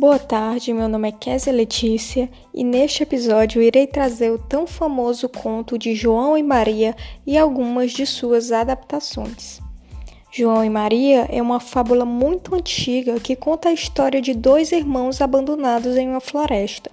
Boa tarde, meu nome é Késia Letícia e neste episódio irei trazer o tão famoso conto de João e Maria e algumas de suas adaptações. João e Maria é uma fábula muito antiga que conta a história de dois irmãos abandonados em uma floresta.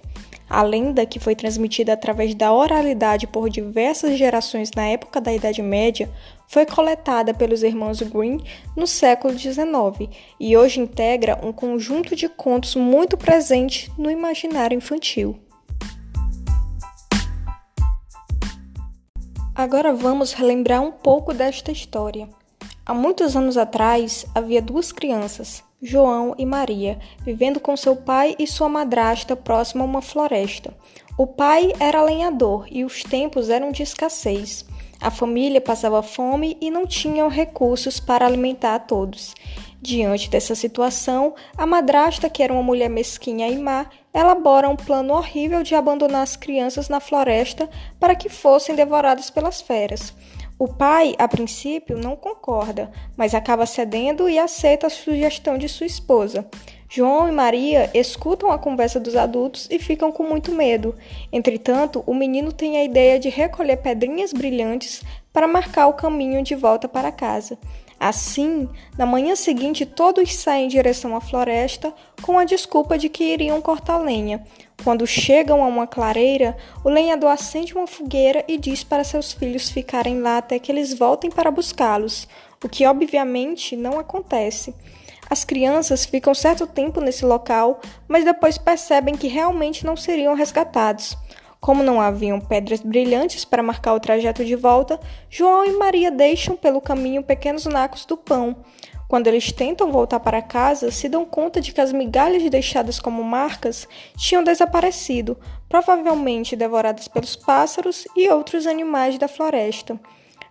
A lenda, que foi transmitida através da oralidade por diversas gerações na época da Idade Média, foi coletada pelos irmãos Grimm no século XIX e hoje integra um conjunto de contos muito presente no imaginário infantil. Agora vamos relembrar um pouco desta história. Há muitos anos atrás havia duas crianças, João e Maria, vivendo com seu pai e sua madrasta próximo a uma floresta. O pai era lenhador e os tempos eram de escassez. A família passava fome e não tinham recursos para alimentar a todos. Diante dessa situação, a madrasta, que era uma mulher mesquinha e má, elabora um plano horrível de abandonar as crianças na floresta para que fossem devoradas pelas feras. O pai, a princípio, não concorda, mas acaba cedendo e aceita a sugestão de sua esposa. João e Maria escutam a conversa dos adultos e ficam com muito medo. Entretanto, o menino tem a ideia de recolher pedrinhas brilhantes para marcar o caminho de volta para casa. Assim, na manhã seguinte, todos saem em direção à floresta com a desculpa de que iriam cortar lenha. Quando chegam a uma clareira, o lenhador acende uma fogueira e diz para seus filhos ficarem lá até que eles voltem para buscá-los, o que obviamente não acontece. As crianças ficam certo tempo nesse local, mas depois percebem que realmente não seriam resgatados. Como não haviam pedras brilhantes para marcar o trajeto de volta, João e Maria deixam pelo caminho pequenos nacos do pão. Quando eles tentam voltar para casa, se dão conta de que as migalhas deixadas como marcas tinham desaparecido, provavelmente devoradas pelos pássaros e outros animais da floresta.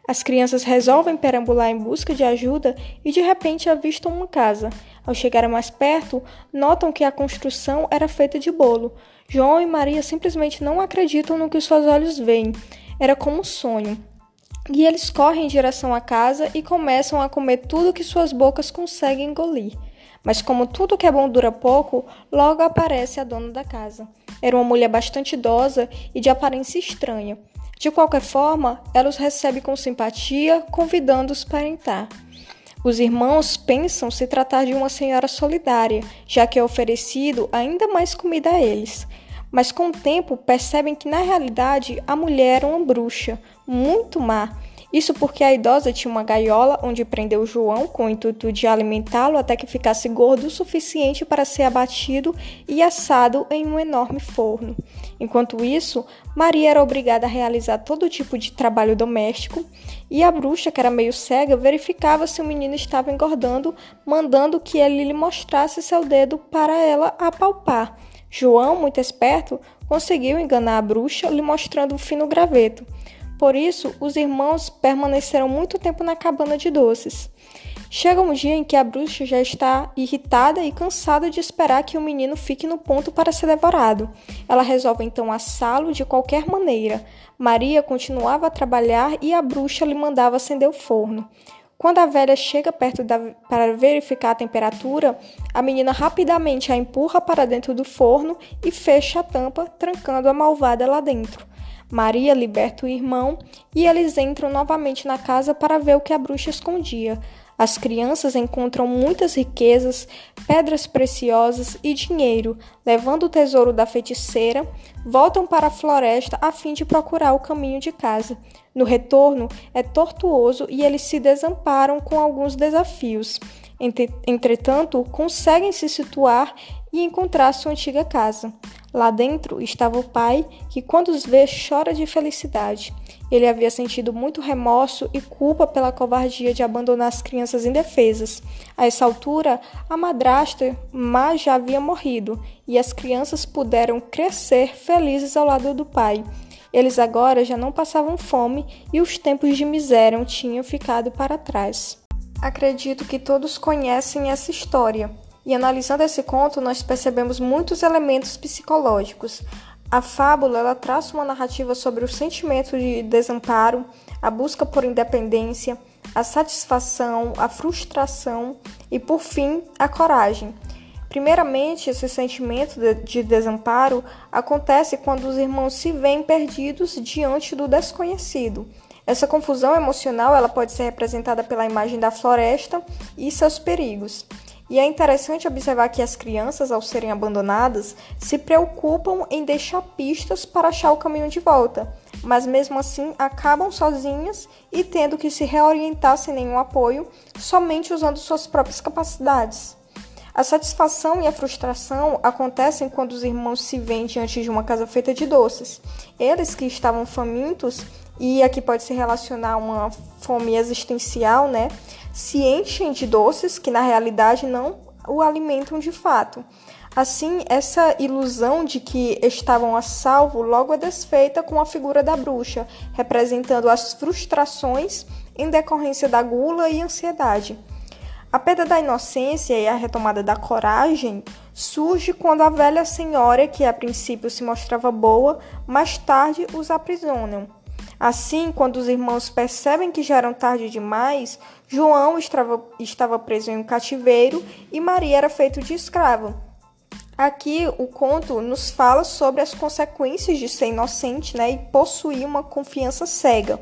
As crianças resolvem perambular em busca de ajuda e de repente avistam uma casa. Ao chegarem mais perto, notam que a construção era feita de bolo. João e Maria simplesmente não acreditam no que seus olhos veem. Era como um sonho. E eles correm em direção à casa e começam a comer tudo que suas bocas conseguem engolir. Mas como tudo que é bom dura pouco, logo aparece a dona da casa. Era uma mulher bastante idosa e de aparência estranha. De qualquer forma, ela os recebe com simpatia, convidando-os para entrar. Os irmãos pensam se tratar de uma senhora solidária, já que é oferecido ainda mais comida a eles. Mas com o tempo percebem que na realidade a mulher era uma bruxa, muito má, isso porque a idosa tinha uma gaiola onde prendeu João com o intuito de alimentá-lo até que ficasse gordo o suficiente para ser abatido e assado em um enorme forno. Enquanto isso, Maria era obrigada a realizar todo tipo de trabalho doméstico e a bruxa, que era meio cega, verificava se o menino estava engordando, mandando que ele lhe mostrasse seu dedo para ela apalpar. João, muito esperto, conseguiu enganar a bruxa, lhe mostrando o fino graveto. Por isso, os irmãos permaneceram muito tempo na cabana de doces. Chega um dia em que a bruxa já está irritada e cansada de esperar que o menino fique no ponto para ser devorado. Ela resolve então assá-lo de qualquer maneira. Maria continuava a trabalhar e a bruxa lhe mandava acender o forno. Quando a velha chega perto da, para verificar a temperatura, a menina rapidamente a empurra para dentro do forno e fecha a tampa, trancando a malvada lá dentro. Maria liberta o irmão e eles entram novamente na casa para ver o que a bruxa escondia. As crianças encontram muitas riquezas, pedras preciosas e dinheiro. Levando o tesouro da feiticeira, voltam para a floresta a fim de procurar o caminho de casa. No retorno, é tortuoso e eles se desamparam com alguns desafios. Entretanto, conseguem se situar e encontrar sua antiga casa. Lá dentro estava o pai, que quando os vê chora de felicidade. Ele havia sentido muito remorso e culpa pela covardia de abandonar as crianças indefesas. A essa altura, a madrasta má já havia morrido e as crianças puderam crescer felizes ao lado do pai. Eles agora já não passavam fome e os tempos de miséria tinham ficado para trás. Acredito que todos conhecem essa história. E analisando esse conto, nós percebemos muitos elementos psicológicos. A fábula ela traça uma narrativa sobre o sentimento de desamparo, a busca por independência, a satisfação, a frustração e, por fim, a coragem. Primeiramente, esse sentimento de desamparo acontece quando os irmãos se veem perdidos diante do desconhecido. Essa confusão emocional ela pode ser representada pela imagem da floresta e seus perigos. E é interessante observar que as crianças, ao serem abandonadas, se preocupam em deixar pistas para achar o caminho de volta, mas mesmo assim acabam sozinhas e tendo que se reorientar sem nenhum apoio, somente usando suas próprias capacidades. A satisfação e a frustração acontecem quando os irmãos se veem diante de uma casa feita de doces. Eles que estavam famintos e aqui pode se relacionar a uma fome existencial, né? Se enchem de doces que na realidade não o alimentam de fato. Assim, essa ilusão de que estavam a salvo logo é desfeita com a figura da bruxa, representando as frustrações em decorrência da gula e ansiedade. A perda da inocência e a retomada da coragem surge quando a velha senhora, que a princípio se mostrava boa, mais tarde os aprisionam. Assim, quando os irmãos percebem que já era tarde demais, João estava, estava preso em um cativeiro e Maria era feita de escrava. Aqui o conto nos fala sobre as consequências de ser inocente né, e possuir uma confiança cega.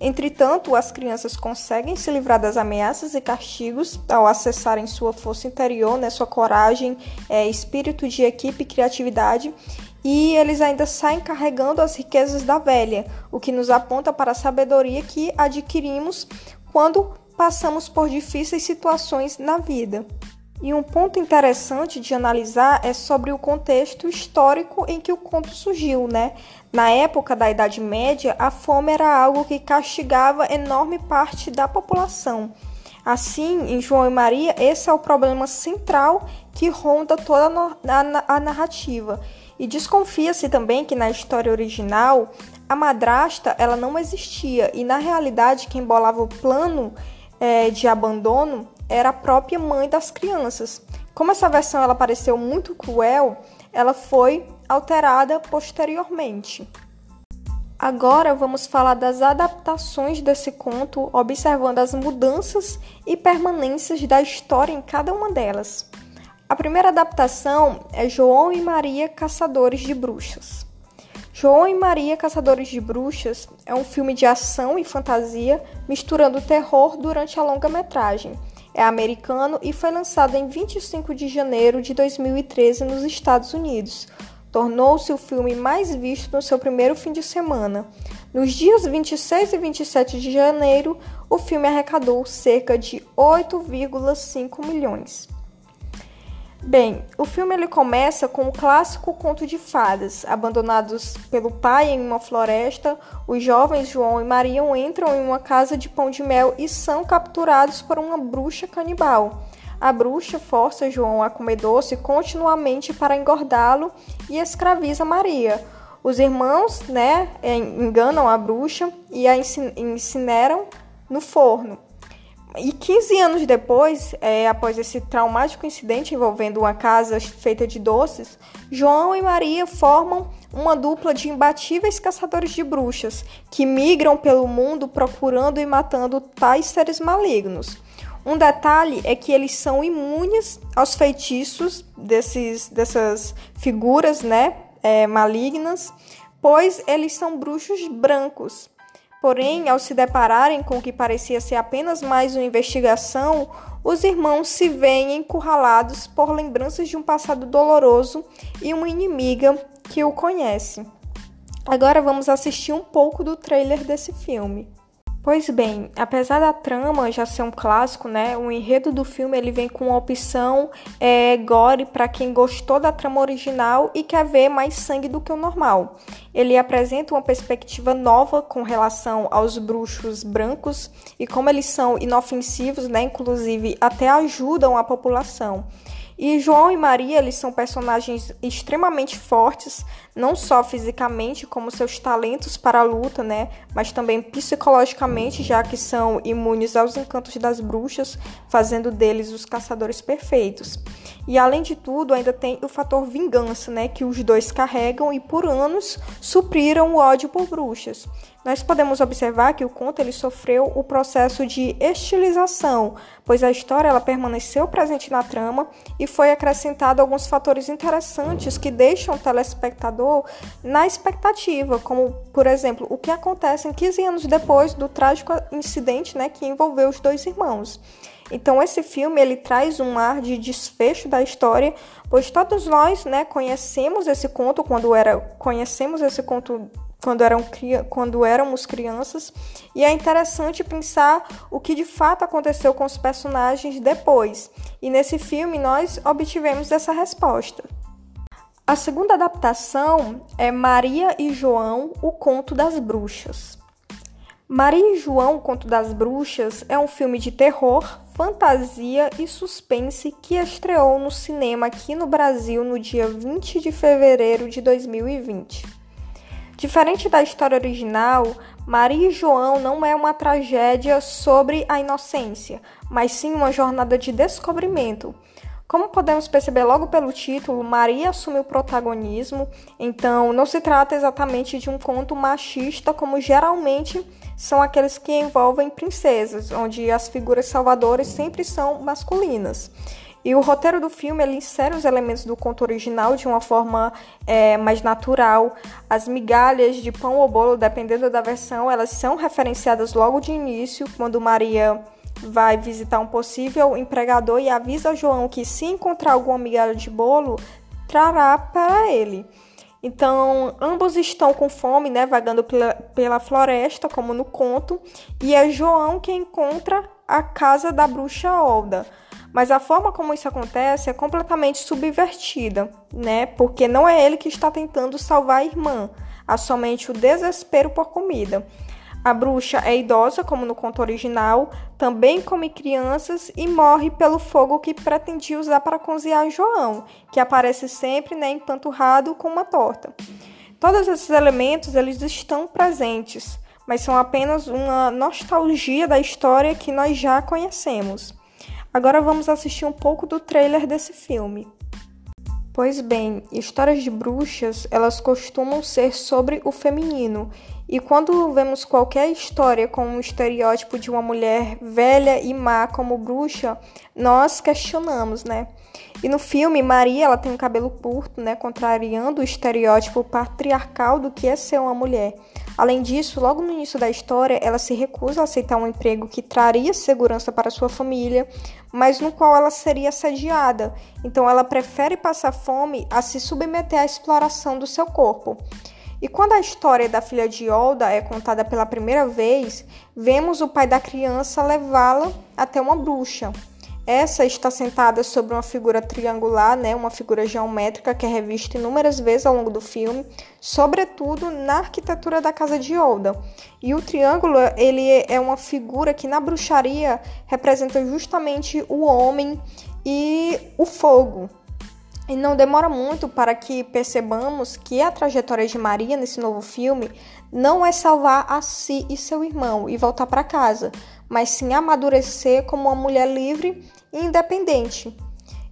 Entretanto, as crianças conseguem se livrar das ameaças e castigos ao acessarem sua força interior, né, sua coragem, é, espírito de equipe e criatividade, e eles ainda saem carregando as riquezas da velha, o que nos aponta para a sabedoria que adquirimos quando passamos por difíceis situações na vida. E um ponto interessante de analisar é sobre o contexto histórico em que o conto surgiu, né? Na época da Idade Média, a fome era algo que castigava enorme parte da população. Assim, em João e Maria, esse é o problema central que ronda toda a narrativa e desconfia-se também que na história original a madrasta ela não existia e na realidade quem bolava o plano é, de abandono era a própria mãe das crianças. Como essa versão ela pareceu muito cruel, ela foi alterada posteriormente. Agora vamos falar das adaptações desse conto, observando as mudanças e permanências da história em cada uma delas. A primeira adaptação é João e Maria Caçadores de Bruxas. João e Maria Caçadores de Bruxas é um filme de ação e fantasia misturando terror durante a longa-metragem. É americano e foi lançado em 25 de janeiro de 2013 nos Estados Unidos. Tornou-se o filme mais visto no seu primeiro fim de semana. Nos dias 26 e 27 de janeiro, o filme arrecadou cerca de 8,5 milhões. Bem, o filme ele começa com o clássico conto de fadas. Abandonados pelo pai em uma floresta, os jovens João e Maria entram em uma casa de pão de mel e são capturados por uma bruxa canibal. A bruxa força João a comer doce continuamente para engordá-lo e escraviza Maria. Os irmãos, né, enganam a bruxa e a incineram no forno. E 15 anos depois, é, após esse traumático incidente envolvendo uma casa feita de doces, João e Maria formam uma dupla de imbatíveis caçadores de bruxas que migram pelo mundo procurando e matando tais seres malignos. Um detalhe é que eles são imunes aos feitiços desses, dessas figuras né, é, malignas, pois eles são bruxos brancos. Porém, ao se depararem com o que parecia ser apenas mais uma investigação, os irmãos se veem encurralados por lembranças de um passado doloroso e uma inimiga que o conhece. Agora vamos assistir um pouco do trailer desse filme. Pois bem, apesar da trama já ser um clássico, né, o enredo do filme ele vem com uma opção é, gore para quem gostou da trama original e quer ver mais sangue do que o normal. Ele apresenta uma perspectiva nova com relação aos bruxos brancos e como eles são inofensivos, né, inclusive até ajudam a população. E João e Maria, eles são personagens extremamente fortes, não só fisicamente, como seus talentos para a luta, né, mas também psicologicamente, já que são imunes aos encantos das bruxas, fazendo deles os caçadores perfeitos. E além de tudo, ainda tem o fator vingança, né, que os dois carregam e por anos supriram o ódio por bruxas. Nós podemos observar que o conto ele sofreu o processo de estilização, pois a história ela permaneceu presente na trama e foi acrescentado alguns fatores interessantes que deixam o telespectador na expectativa, como, por exemplo, o que acontece 15 anos depois do trágico incidente né, que envolveu os dois irmãos. Então esse filme ele traz um ar de desfecho da história, pois todos nós, né, conhecemos esse conto quando era conhecemos esse conto quando, eram, quando éramos crianças, e é interessante pensar o que de fato aconteceu com os personagens depois. E nesse filme nós obtivemos essa resposta. A segunda adaptação é Maria e João, o Conto das Bruxas. Maria e João, o Conto das Bruxas, é um filme de terror, fantasia e suspense que estreou no cinema aqui no Brasil no dia 20 de fevereiro de 2020. Diferente da história original, Maria e João não é uma tragédia sobre a inocência, mas sim uma jornada de descobrimento. Como podemos perceber logo pelo título, Maria assume o protagonismo, então não se trata exatamente de um conto machista como geralmente são aqueles que envolvem princesas, onde as figuras salvadoras sempre são masculinas. E o roteiro do filme ele insere os elementos do conto original de uma forma é, mais natural. As migalhas de pão ou bolo, dependendo da versão, elas são referenciadas logo de início, quando Maria vai visitar um possível empregador e avisa João que se encontrar alguma migalha de bolo, trará para ele. Então, ambos estão com fome, né, vagando pela, pela floresta, como no conto, e é João que encontra a casa da bruxa Olda. Mas a forma como isso acontece é completamente subvertida, né? Porque não é ele que está tentando salvar a irmã, há somente o desespero por comida. A bruxa é idosa, como no conto original, também come crianças e morre pelo fogo que pretendia usar para cozinhar João, que aparece sempre né, empanturrado com uma torta. Todos esses elementos eles estão presentes, mas são apenas uma nostalgia da história que nós já conhecemos. Agora vamos assistir um pouco do trailer desse filme. Pois bem, histórias de bruxas, elas costumam ser sobre o feminino e quando vemos qualquer história com um estereótipo de uma mulher velha e má como bruxa, nós questionamos, né? E no filme, Maria ela tem um cabelo curto, né, contrariando o estereótipo patriarcal do que é ser uma mulher. Além disso, logo no início da história, ela se recusa a aceitar um emprego que traria segurança para sua família, mas no qual ela seria assediada. Então ela prefere passar fome a se submeter à exploração do seu corpo. E quando a história da filha de Olda é contada pela primeira vez, vemos o pai da criança levá-la até uma bruxa. Essa está sentada sobre uma figura triangular, né, uma figura geométrica que é revista inúmeras vezes ao longo do filme, sobretudo na arquitetura da casa de Olda. E o triângulo, ele é uma figura que na bruxaria representa justamente o homem e o fogo, e não demora muito para que percebamos que a trajetória de Maria nesse novo filme não é salvar a si e seu irmão e voltar para casa, mas sim amadurecer como uma mulher livre independente.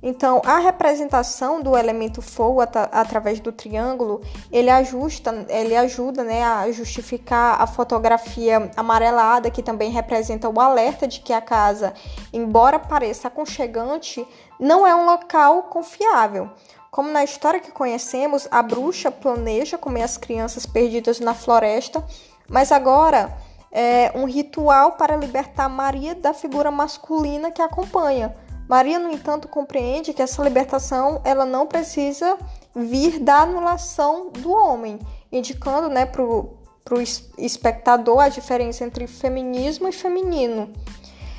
Então, a representação do elemento fogo at através do triângulo, ele ajusta, ele ajuda, né, a justificar a fotografia amarelada que também representa o alerta de que a casa, embora pareça aconchegante, não é um local confiável. Como na história que conhecemos, a bruxa planeja comer as crianças perdidas na floresta, mas agora é um ritual para libertar Maria da figura masculina que a acompanha Maria, no entanto, compreende que essa libertação ela não precisa vir da anulação do homem, indicando né, para o espectador a diferença entre feminismo e feminino.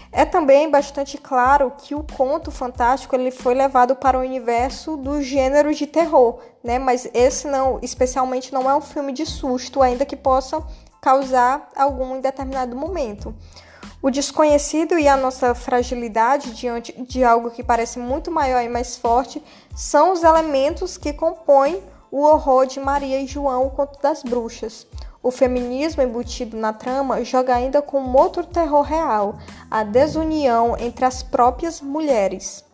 É também bastante claro que o conto fantástico ele foi levado para o universo do gênero de terror, né? Mas esse não, especialmente não é um filme de susto, ainda que possa causar algum em determinado momento. O desconhecido e a nossa fragilidade diante de algo que parece muito maior e mais forte são os elementos que compõem o horror de Maria e João, o conto das bruxas. O feminismo embutido na trama joga ainda com outro terror real, a desunião entre as próprias mulheres.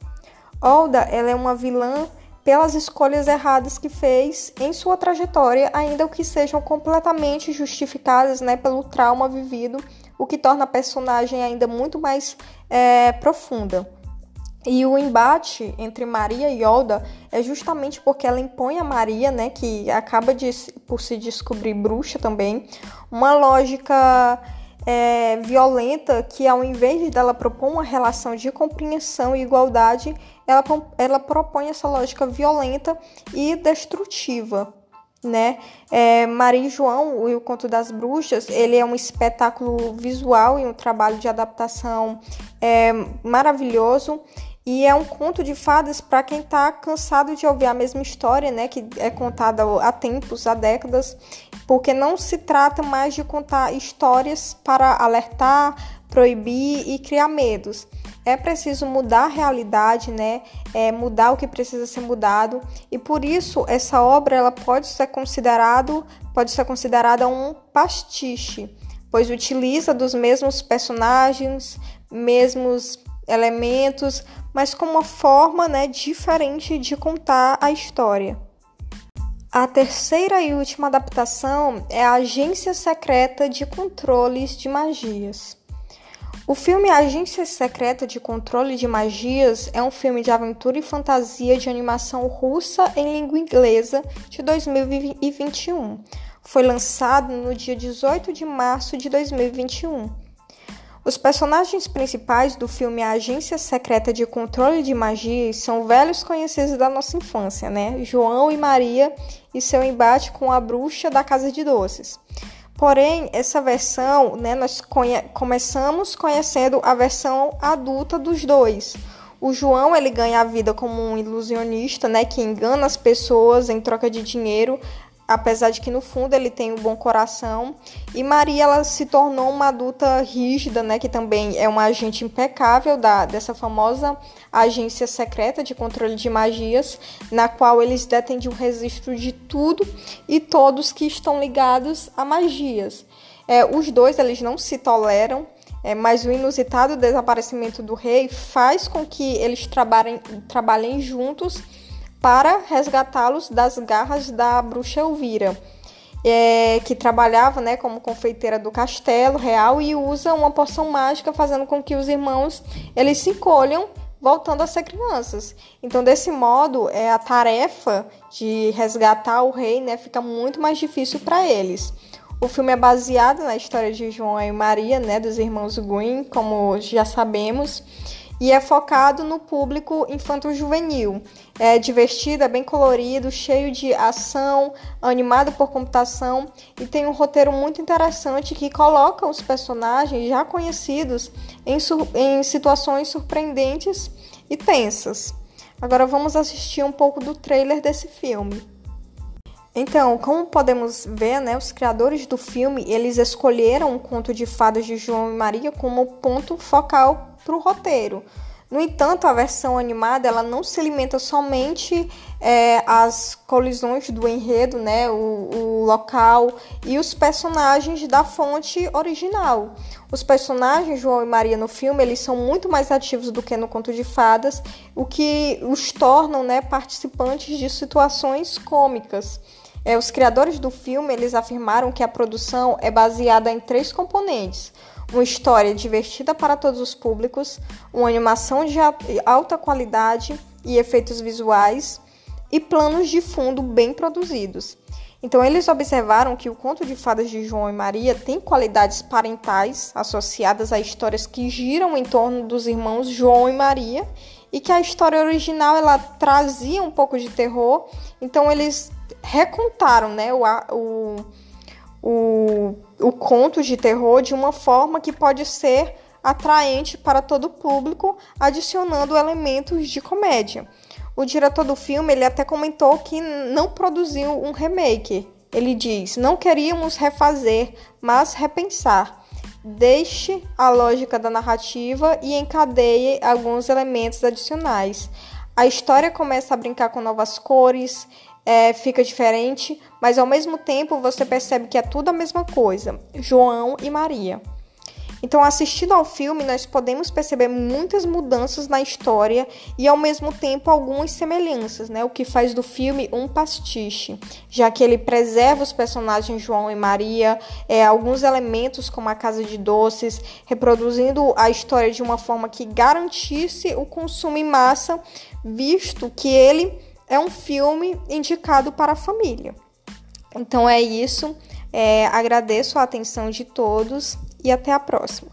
Olda ela é uma vilã pelas escolhas erradas que fez em sua trajetória, ainda que sejam completamente justificadas né, pelo trauma vivido, o que torna a personagem ainda muito mais é, profunda. E o embate entre Maria e Yoda é justamente porque ela impõe a Maria, né, que acaba de, por se descobrir bruxa também, uma lógica é, violenta que, ao invés dela propor uma relação de compreensão e igualdade, ela, ela propõe essa lógica violenta e destrutiva. Né? É, Maria e João, o Conto das Bruxas, ele é um espetáculo visual e um trabalho de adaptação é, maravilhoso e é um conto de fadas para quem está cansado de ouvir a mesma história, né, que é contada há tempos, há décadas, porque não se trata mais de contar histórias para alertar, proibir e criar medos. É preciso mudar a realidade, né? É mudar o que precisa ser mudado. E por isso essa obra ela pode ser considerado, pode ser considerada um pastiche, pois utiliza dos mesmos personagens, mesmos elementos, mas com uma forma né, diferente de contar a história. A terceira e última adaptação é a Agência Secreta de Controles de Magias. O filme Agência Secreta de Controle de Magias é um filme de aventura e fantasia de animação russa em língua inglesa de 2021. Foi lançado no dia 18 de março de 2021. Os personagens principais do filme A Agência Secreta de Controle de Magias são velhos conhecidos da nossa infância, né? João e Maria e seu embate com a bruxa da Casa de Doces. Porém, essa versão, né, nós conhe começamos conhecendo a versão adulta dos dois. O João ele ganha a vida como um ilusionista, né, que engana as pessoas em troca de dinheiro, apesar de que no fundo ele tem um bom coração. E Maria ela se tornou uma adulta rígida, né, que também é uma agente impecável da dessa famosa agência secreta de controle de magias, na qual eles detêm um registro de tudo e todos que estão ligados a magias. É, os dois eles não se toleram, é, mas o inusitado desaparecimento do rei faz com que eles trabalhem, trabalhem juntos para resgatá-los das garras da bruxa Elvira, é, que trabalhava né, como confeiteira do castelo real e usa uma poção mágica, fazendo com que os irmãos eles se encolham, voltando a ser crianças. Então, desse modo, é, a tarefa de resgatar o rei né, fica muito mais difícil para eles. O filme é baseado na história de João e Maria, né, dos irmãos Green, como já sabemos e é focado no público infanto-juvenil. É divertido, é bem colorido, cheio de ação, animado por computação e tem um roteiro muito interessante que coloca os personagens já conhecidos em, em situações surpreendentes e tensas. Agora vamos assistir um pouco do trailer desse filme. Então, como podemos ver, né, os criadores do filme eles escolheram o conto de fadas de João e Maria como ponto focal para o roteiro. No entanto, a versão animada ela não se alimenta somente é, as colisões do enredo, né, o, o, local e os personagens da fonte original. Os personagens João e Maria no filme eles são muito mais ativos do que no conto de fadas, o que os tornam né, participantes de situações cômicas. É, os criadores do filme eles afirmaram que a produção é baseada em três componentes: uma história divertida para todos os públicos, uma animação de alta qualidade e efeitos visuais e planos de fundo bem produzidos. Então, eles observaram que o conto de fadas de João e Maria tem qualidades parentais associadas a histórias que giram em torno dos irmãos João e Maria e que a história original ela trazia um pouco de terror. Então, eles recontaram né, o, o, o, o conto de terror de uma forma que pode ser atraente para todo o público, adicionando elementos de comédia. O diretor do filme ele até comentou que não produziu um remake. Ele diz: não queríamos refazer, mas repensar. Deixe a lógica da narrativa e encadeie alguns elementos adicionais. A história começa a brincar com novas cores, é, fica diferente, mas ao mesmo tempo você percebe que é tudo a mesma coisa: João e Maria. Então, assistindo ao filme, nós podemos perceber muitas mudanças na história e, ao mesmo tempo, algumas semelhanças, né? O que faz do filme um pastiche, já que ele preserva os personagens João e Maria, é, alguns elementos como a casa de doces, reproduzindo a história de uma forma que garantisse o consumo em massa, visto que ele é um filme indicado para a família. Então é isso. É, agradeço a atenção de todos e até a próxima.